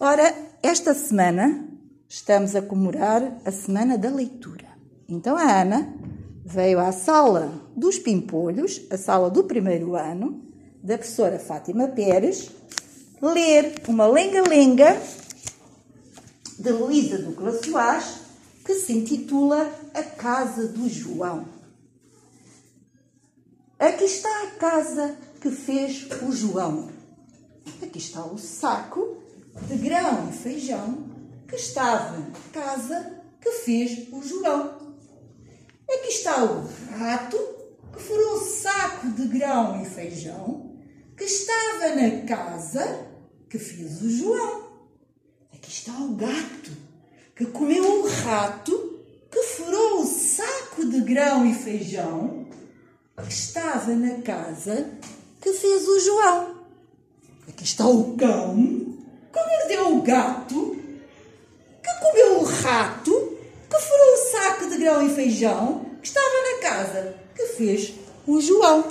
Ora, esta semana estamos a comemorar a Semana da Leitura. Então a Ana veio à sala dos Pimpolhos, a sala do primeiro ano, da professora Fátima Pérez, ler uma lenga-lenga de Luísa Ducla Soares, que se intitula A Casa do João. Aqui está a casa que fez o João. Aqui está o saco de grão e feijão que estava na casa que fez o João. Aqui está o rato que furou o saco de grão e feijão que estava na casa que fez o João. Aqui está o gato que comeu o rato que furou o saco de grão e feijão que estava na casa que fez o João. Aqui está o cão gato que comeu o rato que furou o saco de grão e feijão que estava na casa que fez o João.